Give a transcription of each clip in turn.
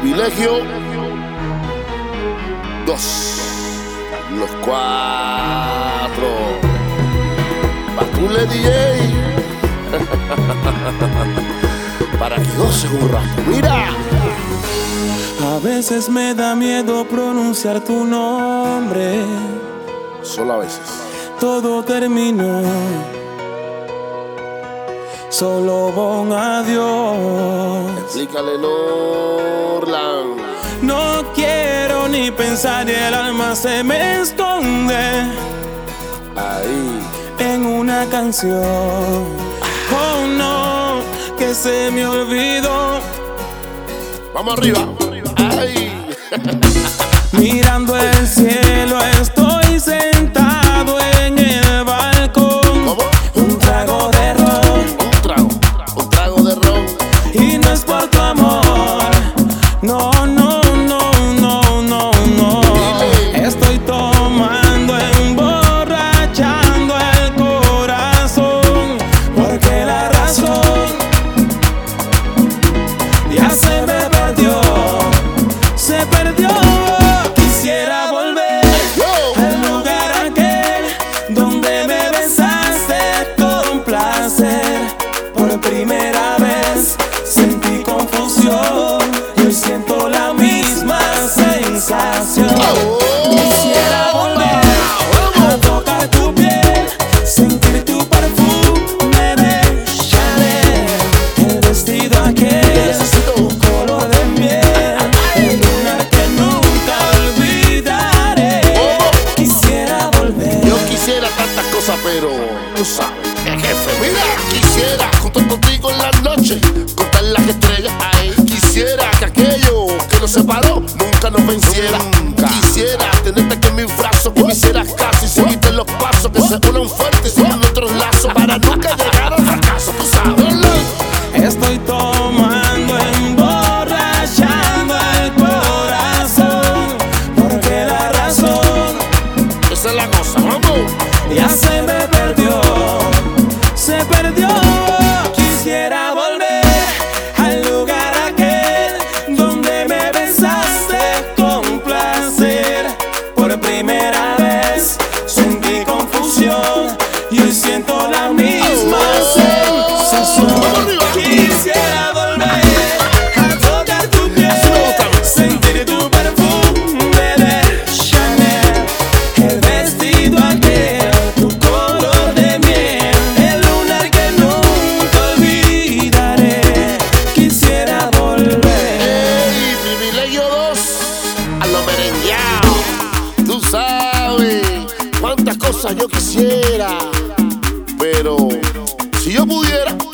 privilegio dos, los cuatro. Batule DJ. Para que goce un rato. Mira. A veces me da miedo pronunciar tu nombre. Solo a veces. Todo terminó solo bon a Dios. Explícale, Lorlan. No quiero ni pensar y el alma se me esconde. Ahí. En una canción. Oh no, que se me olvidó. Vamos arriba. Vamos arriba. Ay. Mirando el cielo. cosa yo quisiera, pero si yo pudiera.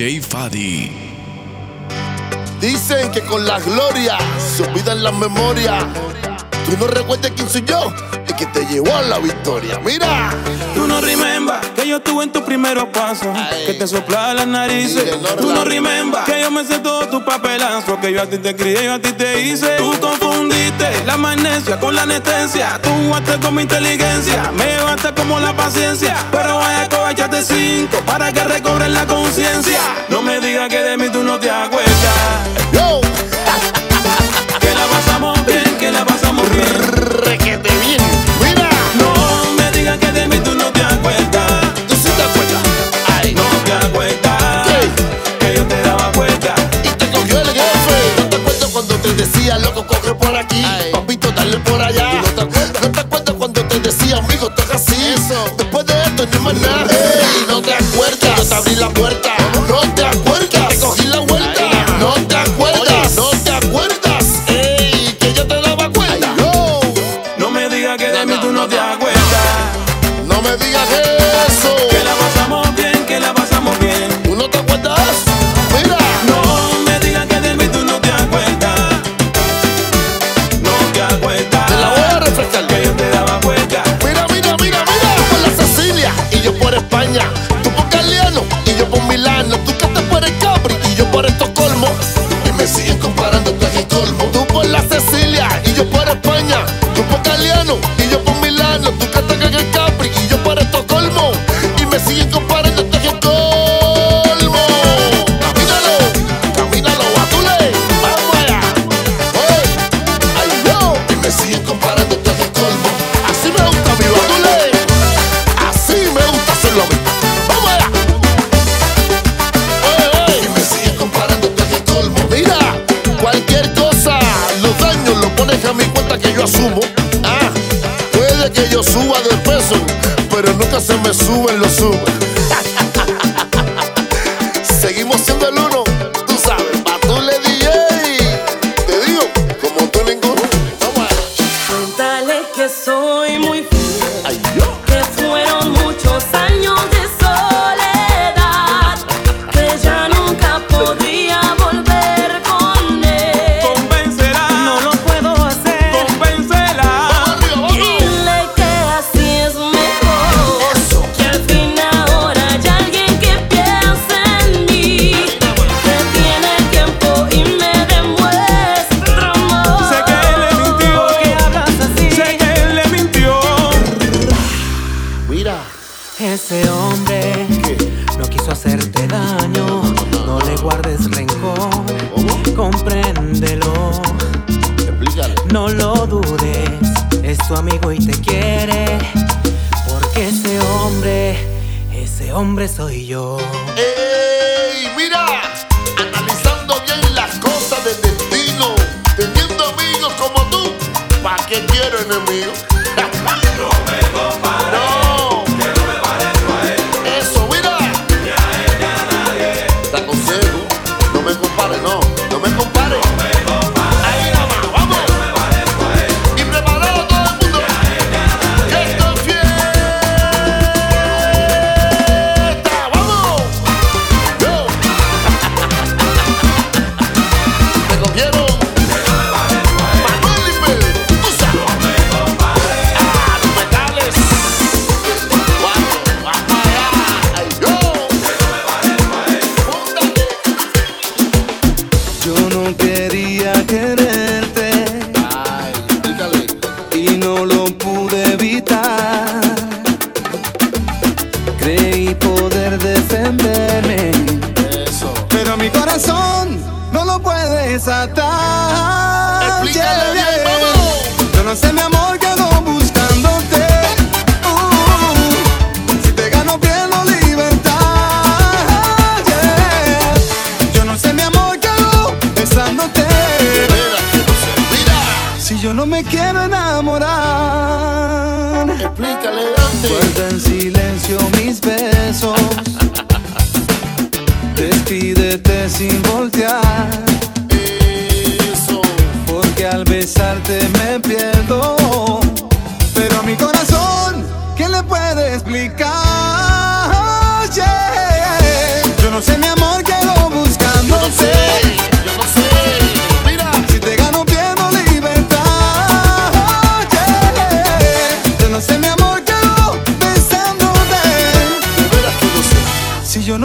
DJ Fadi. Dicen que con la gloria se olvidan las memorias. Tú no recuerdes quién soy yo, el que te llevó a la victoria. Mira yo estuve en tu primero paso. Que te sopla las narices. Tú no remembas que yo me sé todo tu papelazo. Que yo a ti te crié, yo a ti te hice. Tú confundiste la magnesia con la anestesia. Tú jugaste con mi inteligencia. Me llevaste como la paciencia. Pero vaya, a cobachate cinco para que recobres la conciencia. No me digas que de mí tú no te acuerdas. Yo. Ah, puede que yo suba de peso, pero nunca se me suben los humos. ese hombre no quiso hacerte daño. No le guardes rencor, compréndelo. No lo dudes, es tu amigo y te quiere. Porque ese hombre, ese hombre soy yo. Eh,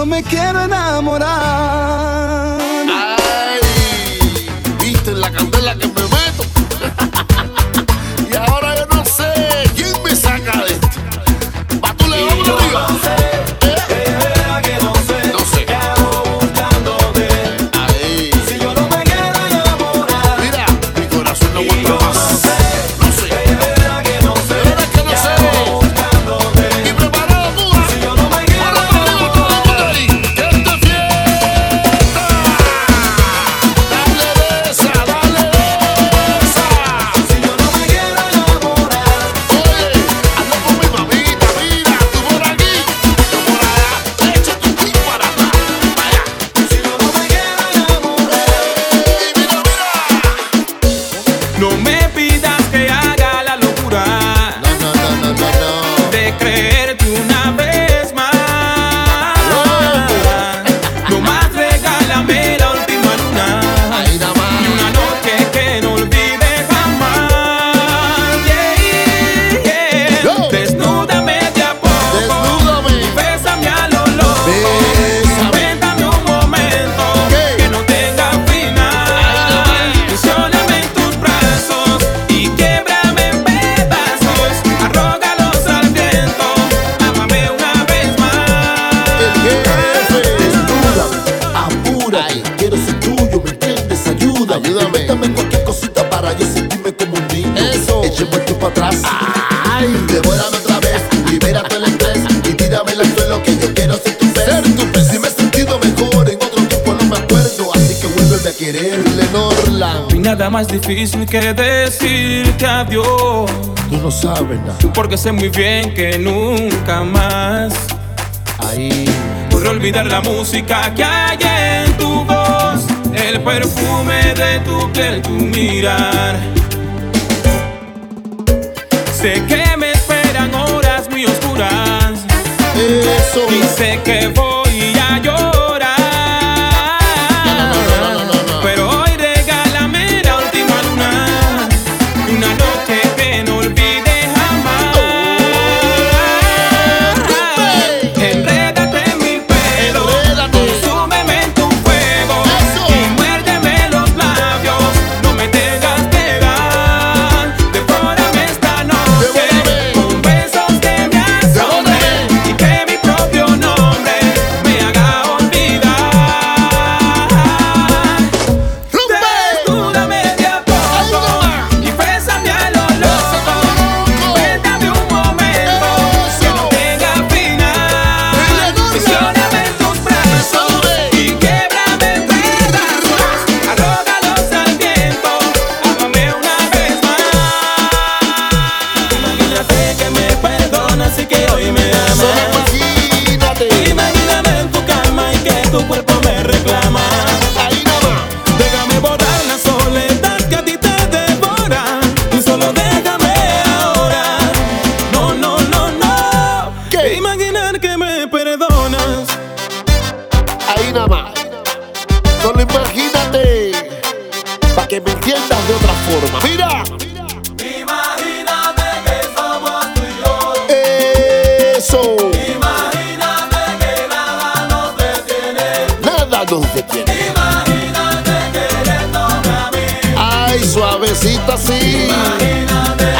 me quiero enamorar. Ay, devórame otra vez, libérate el estrés y tírame el suelo que yo quiero ser tu pez. Ser tu pez. Si me he sentido mejor en otro tiempo no me acuerdo, así que vuélveme a querer, Lenorland. Y nada más difícil que decirte adiós. Tú no sabes nada. Porque sé muy bien que nunca más Ahí. podré olvidar la música que hay en tu voz, el perfume de tu piel, tu mirar. Sé que me esperan horas muy oscuras Eso. y sé que voy Nada nos detiene. Imagínate queriéndome a mí Ay, suavecita así. Dale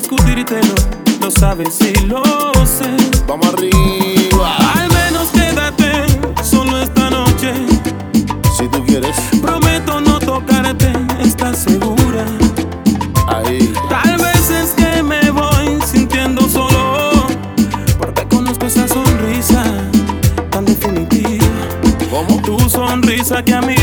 discutírtelo, lo sabes y lo sé. vamos arriba. Al menos quédate solo esta noche. Si tú quieres, Prometo no tocarte, ¿estás segura? ahí. Tal vez es que me voy sintiendo solo, porque conozco esa sonrisa tan definitiva. ¿Cómo? Tu sonrisa que a mí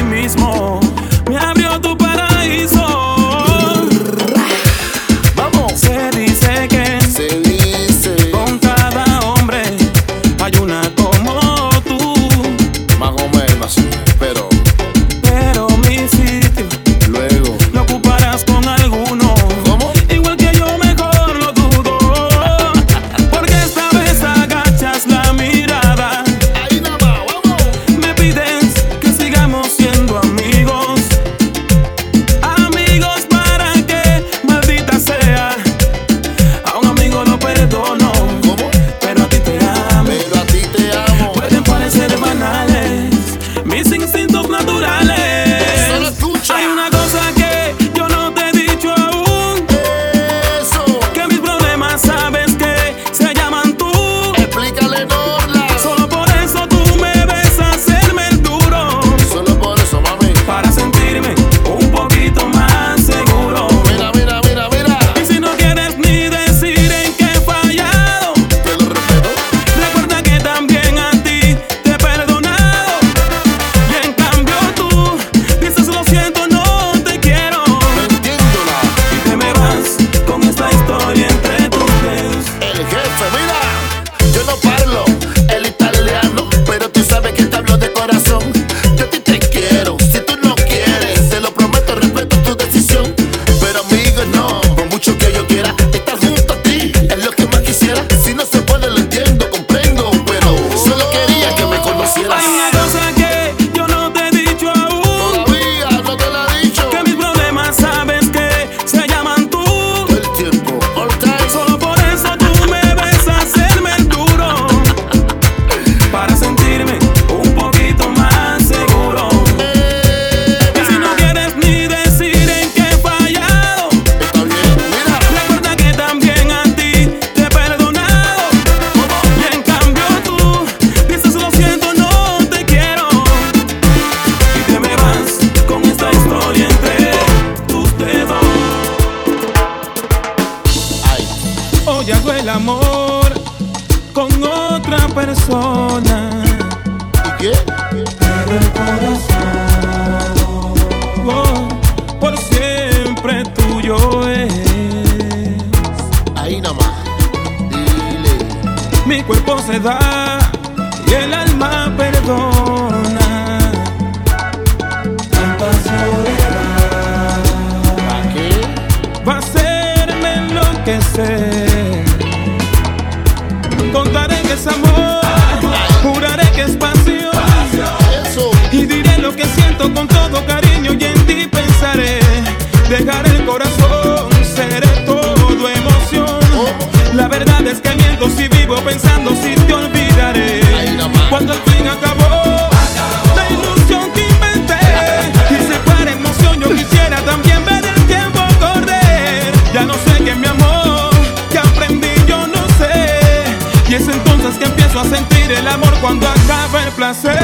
Mi cuerpo se da y el alma perdona. Tanta soledad va a hacerme enloquecer. Contaré que es amor, juraré que es pasión. Y diré lo que siento con todo cariño y en ti pensaré. Dejaré el corazón, seré todo emoción. La verdad es que si vivo pensando si te olvidaré. Cuando al fin acabó la ilusión que inventé. Y se para emoción, yo quisiera también ver el tiempo correr. Ya no sé qué mi amor, que aprendí yo no sé. Y es entonces que empiezo a sentir el amor cuando acaba el placer.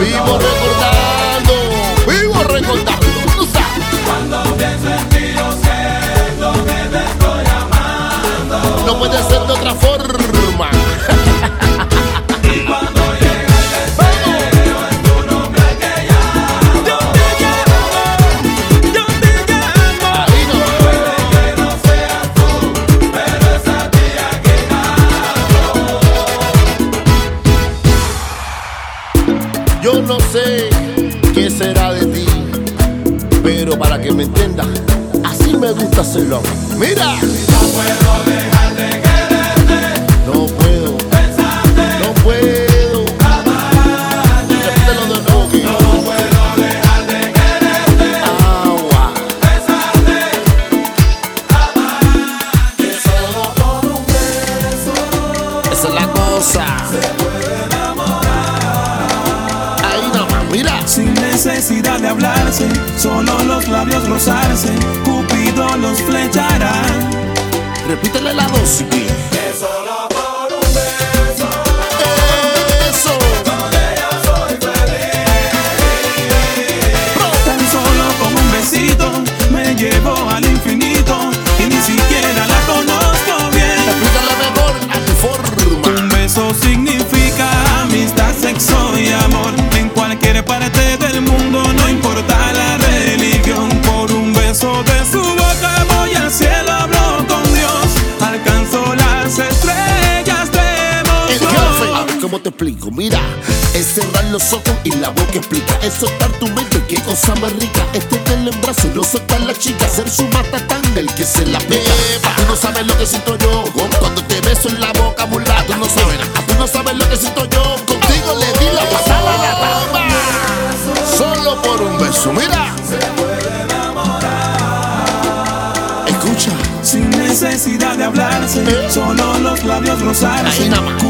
Vivo recordando. Vivo recordando. No puede ser de otra forma. Yo no sé qué será de ti, pero para que me entiendas, así me gusta hacerlo. Mira. No puedo dejar te explico? Mira, es cerrar los ojos y la boca explica. Es soltar tu mente, qué cosa más rica. Es tenerle en brazo y no soltar la chica. Ser su matatán, el que se la pega. Tú no sabes lo que siento yo cuando te beso en la boca, mula. Tú no sabes, tú no sabes lo que siento yo. Contigo le di la pasada a la. Solo por un beso, mira. Escucha. Sin necesidad de hablarse, solo los labios rozarse. Ahí nada más.